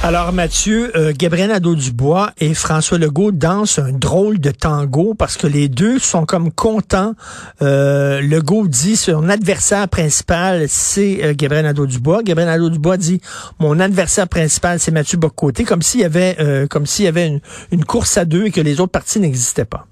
Alors Mathieu, euh, Gabriel Nadeau-Dubois et François Legault dansent un drôle de tango parce que les deux sont comme contents. Euh, Legault dit son adversaire principal, c'est euh, Gabriel Nadeau-Dubois. Gabriel Nadeau-Dubois dit mon adversaire principal, c'est Mathieu Bocoté, comme s'il y avait, euh, comme s'il y avait une, une course à deux et que les autres partis n'existaient pas.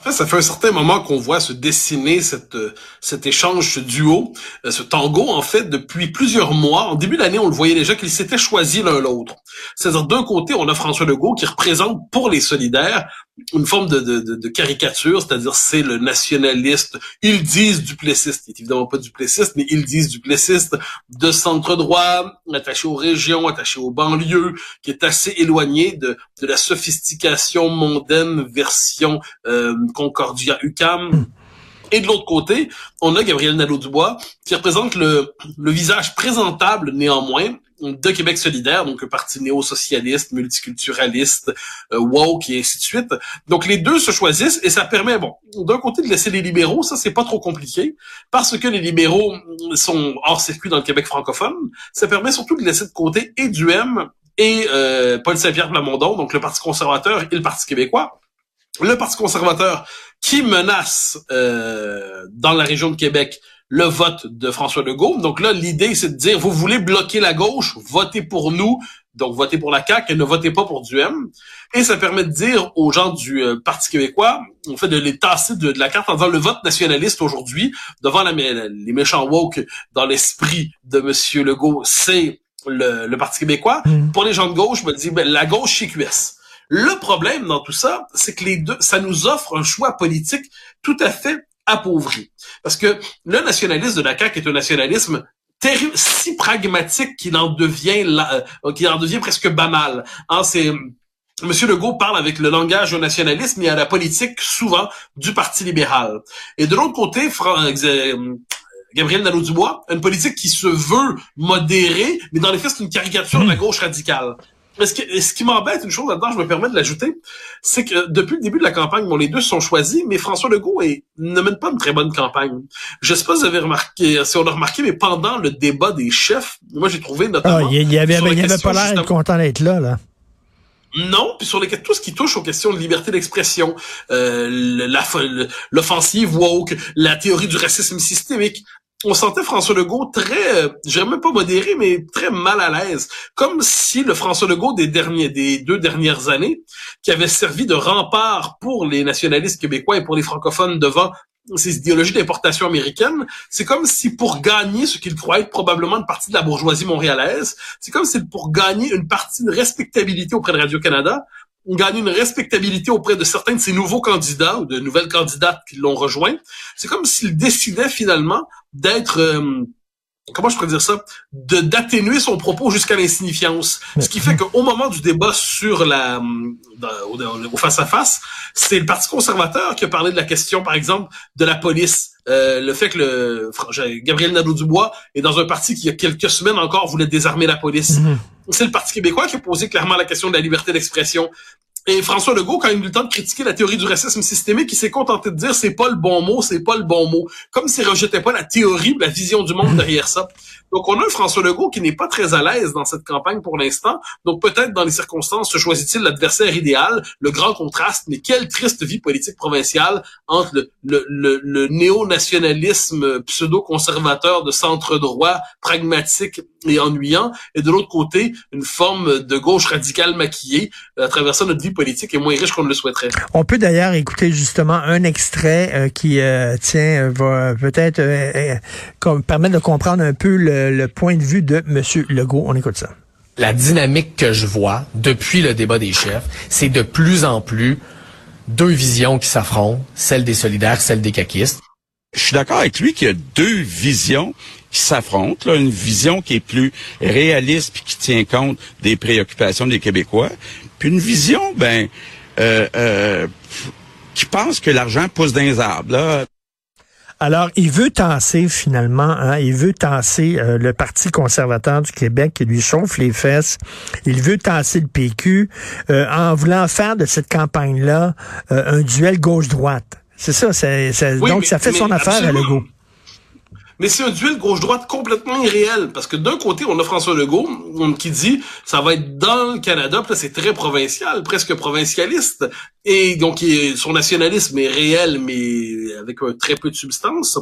En fait, ça fait un certain moment qu'on voit se dessiner cette, euh, cet échange, ce duo, euh, ce tango, en fait, depuis plusieurs mois. En début d'année, on le voyait déjà qu'ils s'étaient choisis l'un l'autre. C'est-à-dire, d'un côté, on a François Legault qui représente pour les solidaires une forme de, de, de, caricature, c'est-à-dire c'est le nationaliste, ils disent duplessiste, il est évidemment pas duplessiste, mais ils disent duplessiste, de centre droit, attaché aux régions, attaché aux banlieues, qui est assez éloigné de, de la sophistication mondaine version euh, Concordia UCAM. Et de l'autre côté, on a Gabriel Nadeau-Dubois qui représente le, le visage présentable néanmoins de Québec solidaire, donc un parti néo-socialiste, multiculturaliste, euh, woke et ainsi de suite. Donc les deux se choisissent et ça permet, bon, d'un côté de laisser les libéraux, ça c'est pas trop compliqué, parce que les libéraux sont hors circuit dans le Québec francophone. Ça permet surtout de laisser de côté et du M et euh, Paul Saint-Pierre Plamondon, donc le Parti conservateur et le Parti québécois. Le Parti conservateur qui menace euh, dans la région de Québec le vote de François Legault. Donc là, l'idée, c'est de dire, vous voulez bloquer la gauche, votez pour nous, donc votez pour la CAQ et ne votez pas pour du M. Et ça permet de dire aux gens du euh, Parti québécois, en fait, de les tasser de, de la carte en disant le vote nationaliste aujourd'hui, devant la, les méchants woke dans l'esprit de Monsieur Legault, c'est le, le, Parti québécois. Mm. Pour les gens de gauche, je me dis, ben, la gauche chez QS. Le problème dans tout ça, c'est que les deux, ça nous offre un choix politique tout à fait appauvri. Parce que le nationalisme de la CAQ est un nationalisme terrible, si pragmatique qu'il en devient euh, qu'il en devient presque banal. Hein, c'est Monsieur Legault parle avec le langage au nationalisme et à la politique souvent du Parti libéral. Et de l'autre côté, Fran euh, Gabriel Nadeau-Dubois a une politique qui se veut modérée, mais dans les faits, c'est une caricature de la gauche radicale. Mais ce qui, ce qui m'embête, une chose là-dedans, je me permets de l'ajouter, c'est que depuis le début de la campagne, bon, les deux sont choisis, mais François Legault est, ne mène pas une très bonne campagne. Je sais pas si vous avez remarqué, si on a remarqué, mais pendant le débat des chefs, moi j'ai trouvé notamment... Ah, il y avait, il y avait pas l'air content d'être là, là. Non, puis sur les tout ce qui touche aux questions de liberté d'expression, euh, l'offensive woke, la théorie du racisme systémique, on sentait François Legault très, euh, même pas modéré, mais très mal à l'aise, comme si le François Legault des derniers, des deux dernières années, qui avait servi de rempart pour les nationalistes québécois et pour les francophones devant ces idéologies d'importation américaine, c'est comme si pour gagner ce qu'il croit être probablement une partie de la bourgeoisie montréalaise, c'est comme si pour gagner une partie de respectabilité auprès de Radio-Canada, on gagne une respectabilité auprès de certains de ces nouveaux candidats ou de nouvelles candidates qui l'ont rejoint. C'est comme s'il décidait finalement d'être euh, comment je pourrais dire ça, de d'atténuer son propos jusqu'à l'insignifiance. Ce qui fait qu'au moment du débat sur la au face à face, c'est le Parti conservateur qui a parlé de la question, par exemple, de la police. Euh, le fait que le Gabriel Nadeau-Dubois est dans un parti qui, il y a quelques semaines encore, voulait désarmer la police. Mm -hmm. C'est le Parti québécois qui a posé clairement la question de la liberté d'expression. Et François Legault, quand il a eu le temps de critiquer la théorie du racisme systémique, il s'est contenté de dire c'est pas le bon mot, c'est pas le bon mot. Comme s'il rejetait pas la théorie, la vision du monde derrière ça. Donc on a un François Legault qui n'est pas très à l'aise dans cette campagne pour l'instant. Donc peut-être dans les circonstances se choisit-il l'adversaire idéal, le grand contraste, mais quelle triste vie politique provinciale entre le, le, le, le néo-nationalisme pseudo-conservateur de centre droit, pragmatique et ennuyant, et de l'autre côté, une forme de gauche radicale maquillée. À travers ça, notre vie politique est moins riche qu'on ne le souhaiterait. On peut d'ailleurs écouter justement un extrait euh, qui, euh, tiens, va peut-être euh, permettre de comprendre un peu le, le point de vue de M. Legault. On écoute ça. La dynamique que je vois depuis le débat des chefs, c'est de plus en plus deux visions qui s'affrontent, celle des solidaires, celle des caquistes. Je suis d'accord avec lui qu'il y a deux visions qui s'affrontent, là, une vision qui est plus réaliste puis qui tient compte des préoccupations des Québécois, puis une vision, ben, euh, euh, qui pense que l'argent pousse dans les arbres. Là. Alors, il veut tasser finalement, hein, il veut tasser euh, le Parti conservateur du Québec qui lui chauffe les fesses. Il veut tasser le PQ euh, en voulant faire de cette campagne-là euh, un duel gauche-droite. C'est ça, c'est, c'est- Oui, donc mais- ça fait son affaire à. Legault. Mais c'est un duel gauche-droite complètement irréel. Parce que d'un côté, on a François Legault hum, qui dit ça va être dans le Canada, puis là, c'est très provincial, presque provincialiste. Et donc, son nationalisme est réel, mais avec un très peu de substance.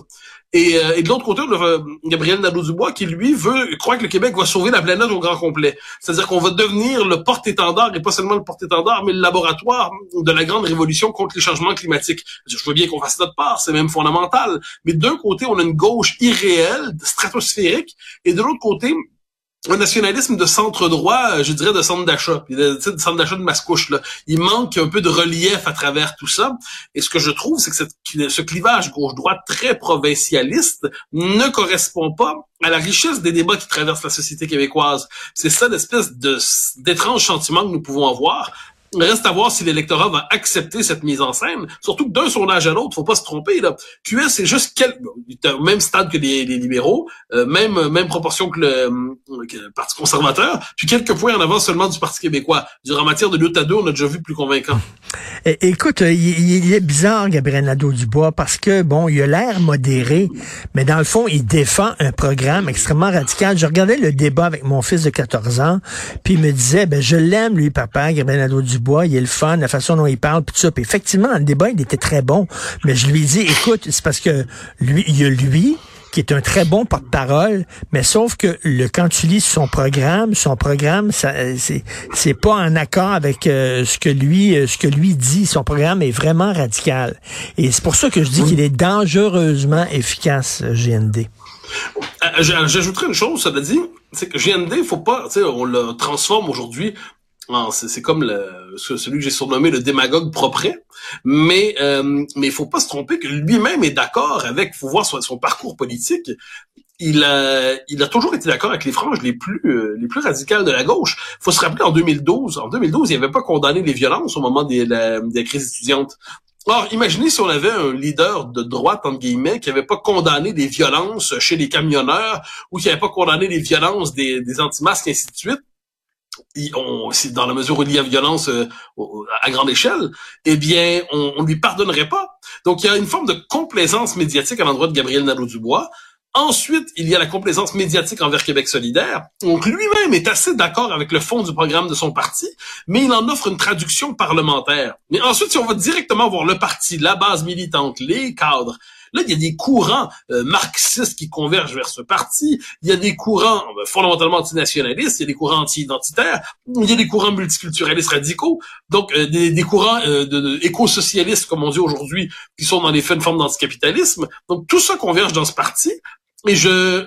Et, euh, et de l'autre côté, on a euh, Gabriel Nadeau-Dubois qui, lui, veut croire que le Québec va sauver la planète au grand complet. C'est-à-dire qu'on va devenir le porte-étendard, et pas seulement le porte-étendard, mais le laboratoire de la grande révolution contre les changements climatiques. Je veux bien qu'on fasse notre part, c'est même fondamental. Mais d'un côté, on a une gauche irréelle, stratosphérique, et de l'autre côté, un nationalisme de centre droit, euh, je dirais de centre d'achat, de, de centre d'achat de Mascouche. Là. Il manque un peu de relief à travers tout ça. Et ce que je trouve, c'est que ce clivage gauche-droite très provincialiste ne correspond pas à la richesse des débats qui traversent la société québécoise. C'est ça l'espèce d'étrange sentiment que nous pouvons avoir. Reste à voir si l'électorat va accepter cette mise en scène. Surtout que d'un sondage à l'autre, faut pas se tromper. Là. QS, c'est juste quel... même stade que les, les libéraux, euh, même même proportion que le, euh, que le Parti conservateur, puis quelques points en avant seulement du Parti québécois. Du en matière de lutte à deux, on a déjà vu plus convaincant. Écoute, euh, il, il est bizarre, Gabriel Nadeau-Dubois, parce que, bon, il a l'air modéré, mais dans le fond, il défend un programme extrêmement radical. Je regardais le débat avec mon fils de 14 ans, puis il me disait, ben, je l'aime, lui, papa, Gabriel Nadeau-Dubois, il est le fun, la façon dont il parle, puis tout ça. Puis effectivement, le débat, il était très bon, mais je lui ai dit, écoute, c'est parce que lui, il y a lui, qui est un très bon porte-parole, mais sauf que le quand tu lis son programme, son programme, ça, c'est c'est pas en accord avec euh, ce que lui euh, ce que lui dit. Son programme est vraiment radical, et c'est pour ça que je dis qu'il est dangereusement efficace, GND. Euh, j'a- J'ajouterais une chose, cela dit, c'est que GND, faut pas, tu sais, on le transforme aujourd'hui en, c'est c'est comme le, celui que j'ai surnommé le démagogue propre, mais euh, mais il faut pas se tromper que lui-même est d'accord avec, faut voir son, parcours politique. Il a, il a toujours été d'accord avec les franges les plus euh, les plus radicales de la gauche. faut se rappeler en 2012, en 2012, il n'avait pas condamné les violences au moment des, des crises étudiantes. Or, imaginez si on avait un leader de droite, entre guillemets, qui avait pas condamné les violences chez les camionneurs ou qui avait pas condamné les violences des, des anti-masques, et ainsi de suite. Dans la mesure où il y a violence euh, à grande échelle, eh bien, on, on lui pardonnerait pas. Donc, il y a une forme de complaisance médiatique à l'endroit de Gabriel Nadeau-Dubois. Ensuite, il y a la complaisance médiatique envers Québec solidaire. Donc, lui-même est assez d'accord avec le fond du programme de son parti, mais il en offre une traduction parlementaire. Mais ensuite, si on va directement voir le parti, la base militante, les cadres, là, il y a des courants euh, marxistes qui convergent vers ce parti. Il y a des courants euh, fondamentalement antinationalistes, il y a des courants anti-identitaires, il y a des courants multiculturalistes radicaux, donc euh, des, courants euh, de, de éco-socialistes, comme on dit aujourd'hui, qui sont dans les faits une forme d'anticapitalisme. Donc, tout ça converge dans ce parti. Et je,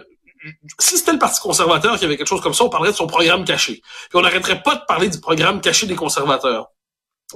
si c'était le Parti conservateur qui avait quelque chose comme ça, on parlerait de son programme caché. Puis on n'arrêterait pas de parler du programme caché des conservateurs.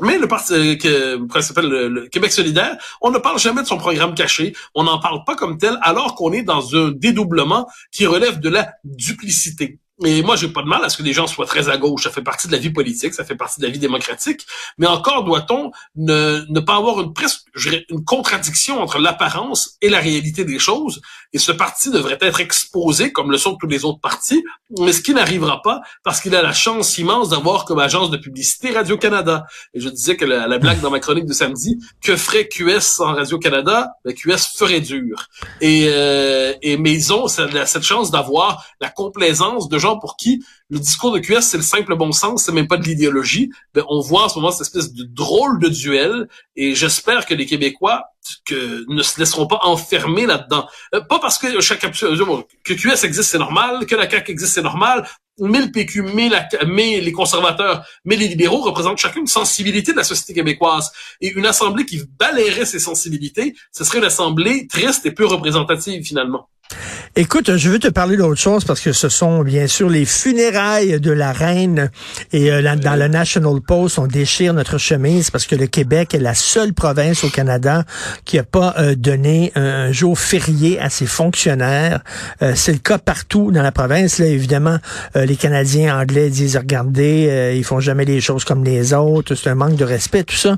Mais le parti euh, le Québec solidaire, on ne parle jamais de son programme caché. On n'en parle pas comme tel, alors qu'on est dans un dédoublement qui relève de la duplicité. Et moi, j'ai pas de mal à ce que des gens soient très à gauche. Ça fait partie de la vie politique, ça fait partie de la vie démocratique. Mais encore doit-on ne, ne pas avoir une presque une contradiction entre l'apparence et la réalité des choses. Et ce parti devrait être exposé comme le sont tous les autres partis, mais ce qui n'arrivera pas parce qu'il a la chance immense d'avoir comme agence de publicité Radio-Canada. Et je disais que la, la blague dans ma chronique de samedi, que ferait QS sans Radio-Canada? Ben, QS ferait dur. Et, euh, et mais ils ont cette, chance d'avoir la complaisance de pour qui le discours de QS, c'est le simple bon sens, c'est même pas de l'idéologie. Ben, on voit en ce moment cette espèce de drôle de duel et j'espère que les Québécois que, ne se laisseront pas enfermer là-dedans. Euh, pas parce que chaque que QS existe, c'est normal, que la CAQ existe, c'est normal, mais le PQ, mais, la, mais les conservateurs, mais les libéraux représentent chacune une sensibilité de la société québécoise. Et une assemblée qui balayerait ces sensibilités, ce serait une assemblée triste et peu représentative finalement. Écoute, je veux te parler d'autre chose parce que ce sont bien sûr les funérailles de la reine et euh, dans le National Post, on déchire notre chemise parce que le Québec est la seule province au Canada qui a pas euh, donné un, jour férié à ses fonctionnaires. Euh, c'est le cas partout dans la province. Là, évidemment, euh, les Canadiens anglais disent regardez, ils font jamais les choses comme les autres, c'est un manque de respect, tout ça.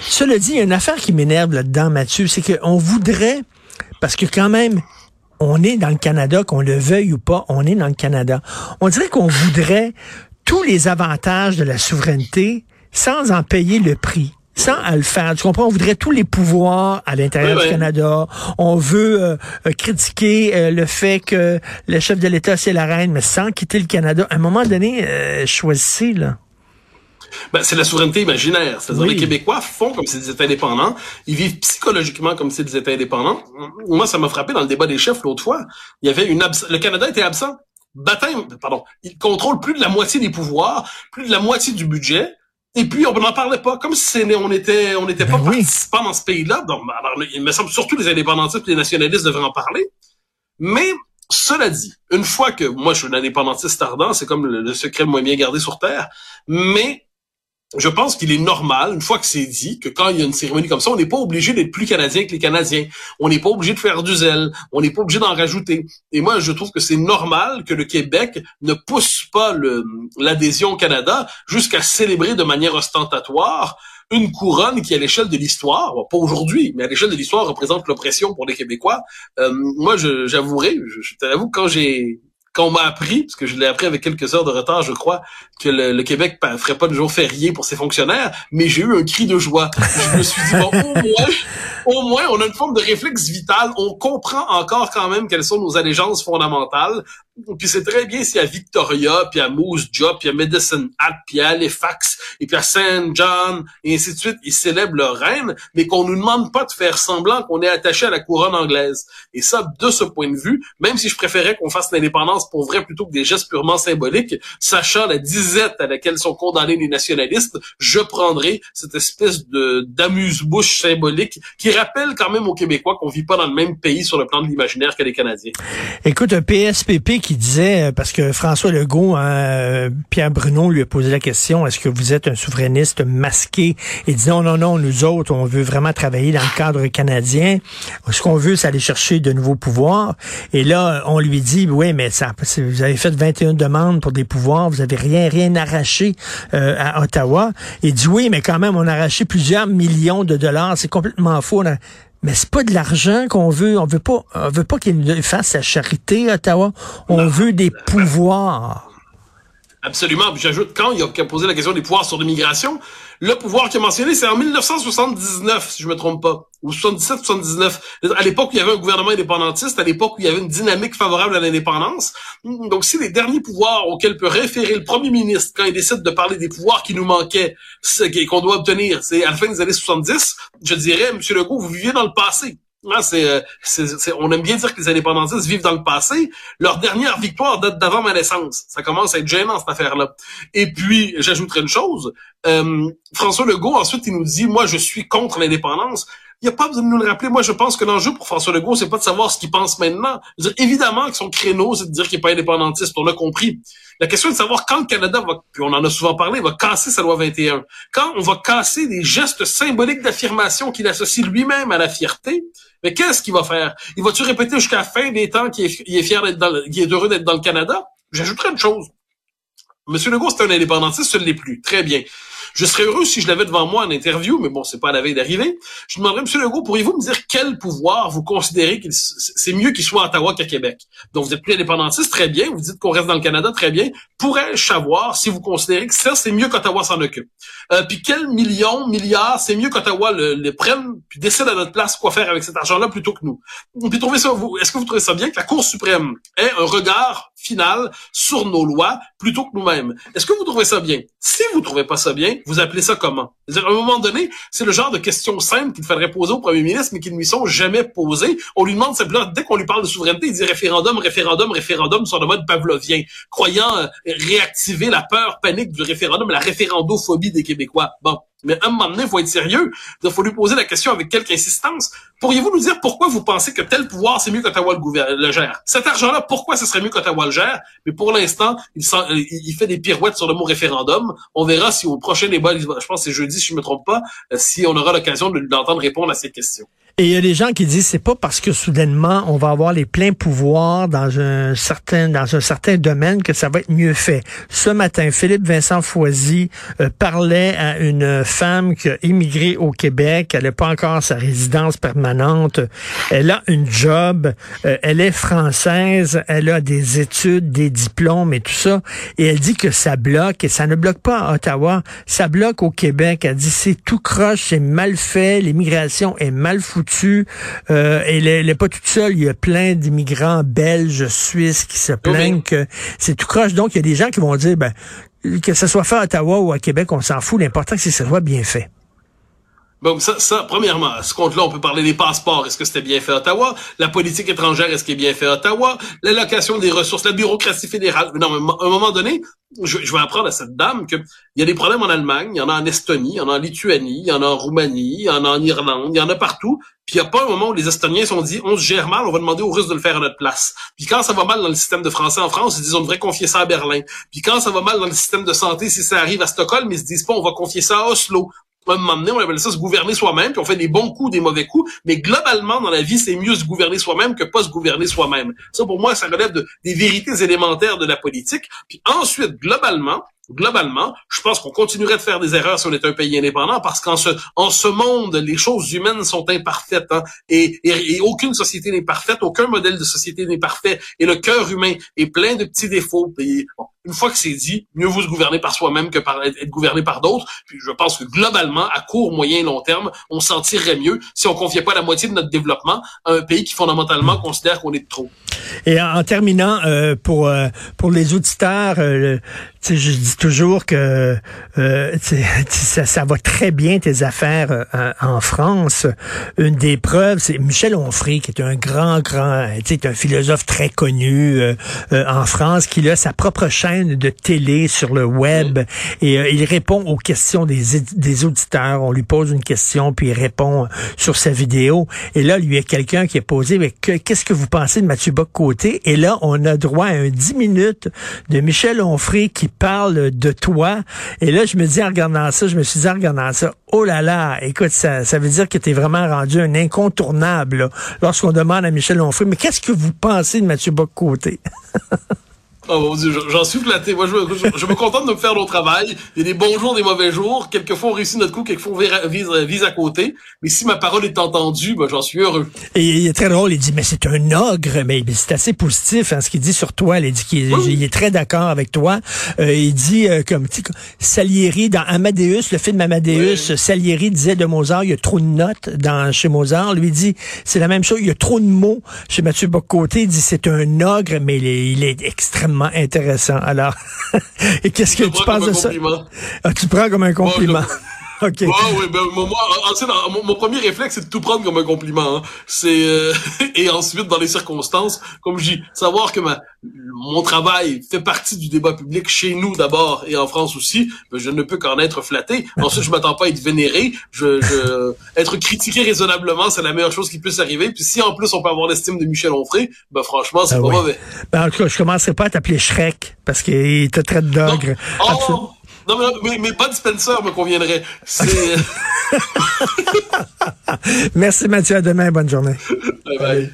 Cela dit, il y a une affaire qui m'énerve là-dedans, Mathieu, c'est qu'on voudrait Parce que quand même, on est dans le Canada, qu'on le veuille ou pas, on est dans le Canada. On dirait qu'on voudrait tous les avantages de la souveraineté sans en payer le prix sans à le faire. Tu comprends? On voudrait tous les pouvoirs à l'intérieur Oui, du oui. Canada. On veut euh, euh, critiquer euh, le fait que le chef de l'État, c'est la reine, mais sans quitter le Canada. À un moment donné, euh, choisissez, là. Ben, c'est la souveraineté imaginaire. C'est-à-dire Oui. les Québécois font comme s'ils étaient indépendants. Ils vivent psychologiquement comme s'ils étaient indépendants. Moi, ça m'a frappé dans le débat des chefs l'autre fois. Il y avait une abs- le Canada était absent. Baptême, pardon. Il contrôle plus de la moitié des pouvoirs, plus de la moitié du budget. Et puis, on n'en parlait pas, comme si on était, on n'était Ben pas oui. participants dans ce pays-là. Donc, ben, alors, il me semble surtout les indépendantistes et les nationalistes devraient en parler. Mais, cela dit, une fois que moi, je suis un indépendantiste ardent, c'est comme le, le secret le moins bien gardé sur Terre, mais je pense qu'il est normal, une fois que c'est dit, que quand il y a une cérémonie comme ça, on n'est pas obligé d'être plus canadien que les Canadiens. On n'est pas obligé de faire du zèle. On n'est pas obligé d'en rajouter. Et moi, je trouve que c'est normal que le Québec ne pousse pas l'adhésion au Canada jusqu'à célébrer de manière ostentatoire une couronne qui, à l'échelle de l'histoire, pas aujourd'hui, mais à l'échelle de l'histoire, représente l'oppression pour les Québécois. Euh, moi, j'avouerai, je t'avoue, quand j'ai quand m'a appris, parce que je l'ai appris avec quelques heures de retard, je crois, que le, Québec pa- ferait pas de jour férié pour ses fonctionnaires, mais j'ai eu un cri de joie. Je me suis dit, bon, au moins, au moins, on a une forme de réflexe vital. On comprend encore quand même quelles sont nos allégeances fondamentales. Puis c'est très bien si à Victoria, puis à Moose Jaw, puis à Medicine Hat, puis à Halifax, et puis à Saint John, et ainsi de suite, ils célèbrent leur reine, mais qu'on nous demande pas de faire semblant qu'on est attaché à la couronne anglaise. Et ça, de ce point de vue, même si je préférais qu'on fasse l'indépendance pour vrai plutôt que des gestes purement symboliques, sachant la disette à laquelle sont condamnés les nationalistes, je prendrais cette espèce de d'amuse-bouche symbolique qui rappelle quand même aux Québécois qu'on vit pas dans le même pays sur le plan de l'imaginaire que les Canadiens. Écoute, un PSPP qui disait, euh, parce que François Legault, hein, euh, Pierre Bruno lui a posé la question, est-ce que vous êtes un souverainiste masqué? Il dit non, non, non, nous autres, on veut vraiment travailler dans le cadre canadien. Ce qu'on veut, c'est aller chercher de nouveaux pouvoirs. Et là, on lui dit, oui, mais ça, c'est- vous avez fait 21 demandes pour des pouvoirs, vous avez rien, rien arraché euh, à Ottawa. Il dit oui, mais quand même, on a arraché plusieurs millions de dollars. C'est complètement faux. A- mais c'est pas de l'argent qu'on veut. On veut pas, on veut pas qu'il fasse sa charité, Ottawa. On veut des pouvoirs. Absolument. J'ajoute, quand il a, posé la question des pouvoirs sur l'immigration, le pouvoir qu'il a mentionné, c'est en 1979, si je me trompe pas, ou 77-79. À l'époque où il y avait un gouvernement indépendantiste, à l'époque où il y avait une dynamique favorable à l'indépendance. Donc, si les derniers pouvoirs auxquels peut référer le premier ministre quand il décide de parler des pouvoirs qui nous manquaient, c'est- qu'on doit obtenir, c'est à la fin des années 70, je dirais, Monsieur Legault, vous viviez dans le passé. C'est, euh, c'est- on aime bien dire que les indépendantistes vivent dans le passé. Leur dernière victoire date d'avant ma naissance. Ça commence à être gênant, cette affaire-là. Et puis, j'ajouterai une chose. Euh, François Legault, ensuite, il nous dit, moi, je suis contre l'indépendance. Il n'y a pas besoin de nous le rappeler. Moi, je pense que l'enjeu pour François Legault, c'est pas de savoir ce qu'il pense maintenant. Je veux dire, évidemment que son créneau, c'est de dire qu'il n'est pas indépendantiste. On l'a compris. La question est de savoir quand le Canada va, puis on en a souvent parlé, va casser sa loi 21. Quand on va casser des gestes symboliques d'affirmation qu'il associe lui-même à la fierté, mais qu'est-ce qu'il va faire? Il va-tu répéter jusqu'à la fin des temps qu'il est, fier d'être dans le- qu'il est heureux d'être dans le Canada? J'ajouterai une chose. Monsieur Legault, c'est un indépendantiste, ce ne l'est plus. Très bien. Je serais heureux si je l'avais devant moi en interview, mais bon, c'est pas à la veille d'arriver. Je demanderais, Monsieur Legault, pourriez-vous me dire quel pouvoir vous considérez qu'il c'est mieux qu'il soit à Ottawa qu'à Québec? Donc, vous êtes plus indépendantiste, très bien. Vous dites qu'on reste dans le Canada, très bien. Pourrais-je savoir si vous considérez que ça, c'est mieux qu'Ottawa s'en occupe? Euh, puis quels millions, milliards, c'est mieux qu'Ottawa le, le prenne, puis décide à notre place quoi faire avec cet argent-là plutôt que nous? Puis trouvez ça, vous, est-ce que vous trouvez ça bien que la Cour suprême ait un regard final sur nos lois plutôt que nous-mêmes? Est-ce que vous trouvez ça bien? Si vous trouvez pas ça bien, vous appelez ça comment? C'est-à-dire, à un moment donné, c'est le genre de questions simples qu'il faudrait poser au premier ministre, mais qui ne lui sont jamais posées. On lui demande simplement, dès qu'on lui parle de souveraineté, il dit référendum, référendum, référendum sur le mode pavlovien, croyant euh, réactiver la peur panique du référendum, la référendophobie des Québécois. Bon. Mais à un moment donné, il faut être sérieux. Il faut lui poser la question avec quelque insistance. Pourriez-vous nous dire pourquoi vous pensez que tel pouvoir, c'est mieux qu'Ottawa le, le gère? Cet argent-là, pourquoi ce serait mieux qu'Ottawa le gère? Mais pour l'instant, il fait des pirouettes sur le mot référendum. On verra si au prochain débat, je pense que c'est jeudi, si je me trompe pas, euh, si on aura l'occasion de l'entendre répondre à ces questions. Et il y a des gens qui disent c'est pas parce que soudainement on va avoir les pleins pouvoirs dans un certain dans un certain domaine que ça va être mieux fait. Ce matin, Philippe Vincent Foisy euh, parlait à une femme qui a immigré au Québec. Elle n'a pas encore sa résidence permanente. Elle a une job. euh, elle est française. Elle a des études, des diplômes et tout ça. Et elle dit que ça bloque. Et ça ne bloque pas à Ottawa. Ça bloque au Québec. Elle dit c'est tout croche, c'est mal fait. L'immigration est mal foutue. Euh, et elle n'est pas toute seule. Il y a plein d'immigrants belges, suisses qui se plaignent que c'est tout croche. Donc, il y a des gens qui vont dire, ben, que ce soit fait à Ottawa ou à Québec, on s'en fout. L'important, c'est que ça soit bien fait. Bon, ça, ça, premièrement, à ce compte-là, on peut parler des passeports. Est-ce que c'était bien fait à Ottawa? La politique étrangère, est-ce qu'elle est bien fait à Ottawa? L'allocation des ressources, la bureaucratie fédérale. Non, à un moment donné, je, je vais apprendre à cette dame qu'il y a des problèmes en Allemagne, il y en a en Estonie, il y en a en Lituanie, il y en a en Roumanie, il y en a en Irlande, il y en a partout. Puis il n'y a pas un moment où les Estoniens se sont dit, on se gère mal, on va demander aux Russes de le faire à notre place. Puis quand ça va mal dans le système de français en France, ils disent, on devrait confier ça à Berlin. Puis quand ça va mal dans le système de santé, si ça arrive à Stockholm, ils se disent pas, on va confier ça à Oslo un moment donné, on appelle ça se gouverner soi-même, puis on fait des bons coups, des mauvais coups, mais globalement, dans la vie, c'est mieux se gouverner soi-même que pas se gouverner soi-même. Ça, pour moi, ça relève de, des vérités élémentaires de la politique. Puis ensuite, globalement, globalement, je pense qu'on continuerait de faire des erreurs si on était un pays indépendant, parce qu'en ce, en ce monde, les choses humaines sont imparfaites, hein, et, et, aucune société n'est parfaite, aucun modèle de société n'est parfait, et le cœur humain est plein de petits défauts. Bon, une fois que c'est dit, mieux vous se gouverner par soi-même que par être, gouverné par d'autres. Puis je pense que globalement, à court, moyen et long terme, on s'en tirerait mieux si on confiait pas la moitié de notre développement à un pays qui fondamentalement considère qu'on est de trop. Et en, terminant, euh, pour euh, pour les auditeurs, euh, je dis toujours que euh, ça, ça, va très bien tes affaires euh, en France. Une des preuves, c'est Michel Onfray, qui est un grand, grand, tu un philosophe très connu euh, en France, qui a sa propre chaîne de télé sur le web mmh. et euh, il répond aux questions des, des auditeurs. On lui pose une question, puis il répond sur sa vidéo. Et là, lui, il y a quelqu'un qui a posé, mais qu'est-ce que vous pensez de Mathieu Bock-Côté? Et là, on a droit à un 10 minutes de Michel Onfray qui parle de toi. Et là, je me dis en regardant ça, je me suis dit en regardant ça, oh là là, écoute, ça, ça veut dire que tu es vraiment rendu un incontournable lorsqu'on demande à Michel Onfray, mais qu'est-ce que vous pensez de Mathieu Bock-Côté? Oh mon Dieu, j'en suis flatté. Moi, je, je, je, me contente de me faire mon travail. Il y a des bons jours, des mauvais jours. Quelquefois, on réussit notre coup, quelquefois, on vise, vise à côté. Mais si ma parole est entendue, ben, j'en suis heureux. Et il est très drôle. Il dit, mais c'est un ogre. Mais, c'est assez positif, hein, ce qu'il dit sur toi. Il dit qu'il oui. il est très d'accord avec toi. Euh, il dit, euh, comme, Salieri, dans Amadeus, le film Amadeus, oui. Salieri disait de Mozart, il y a trop de notes dans, chez Mozart. Lui dit, c'est la même chose. Il y a trop de mots chez Mathieu Bocoté. Il dit, c'est un ogre, mais il est, il est extrêmement intéressant. Alors, et qu'est-ce que tu penses de ça? Ah, tu prends comme un compliment. Bon, OK. Ouais, ouais, ben, moi, ensuite, mon, mon, premier réflexe, c'est de tout prendre comme un compliment. Hein. C'est euh, et ensuite, dans les circonstances, comme je dis, savoir que ma, mon travail fait partie du débat public chez nous d'abord et en France aussi, ben, je ne peux qu'en être flatté. Ensuite, je m'attends pas à être vénéré. Je, je être critiqué raisonnablement, c'est la meilleure chose qui puisse arriver. Puis si en plus on peut avoir l'estime de Michel Onfray, ben franchement, c'est ben pas oui. mauvais. Ben, en tout cas, je commencerai pas à t'appeler Shrek parce qu'il te traite d'ogre. Non, mais, mais, mais pas de Spencer me conviendrait. C'est. Merci Mathieu, à demain, bonne journée. Bye bye. bye.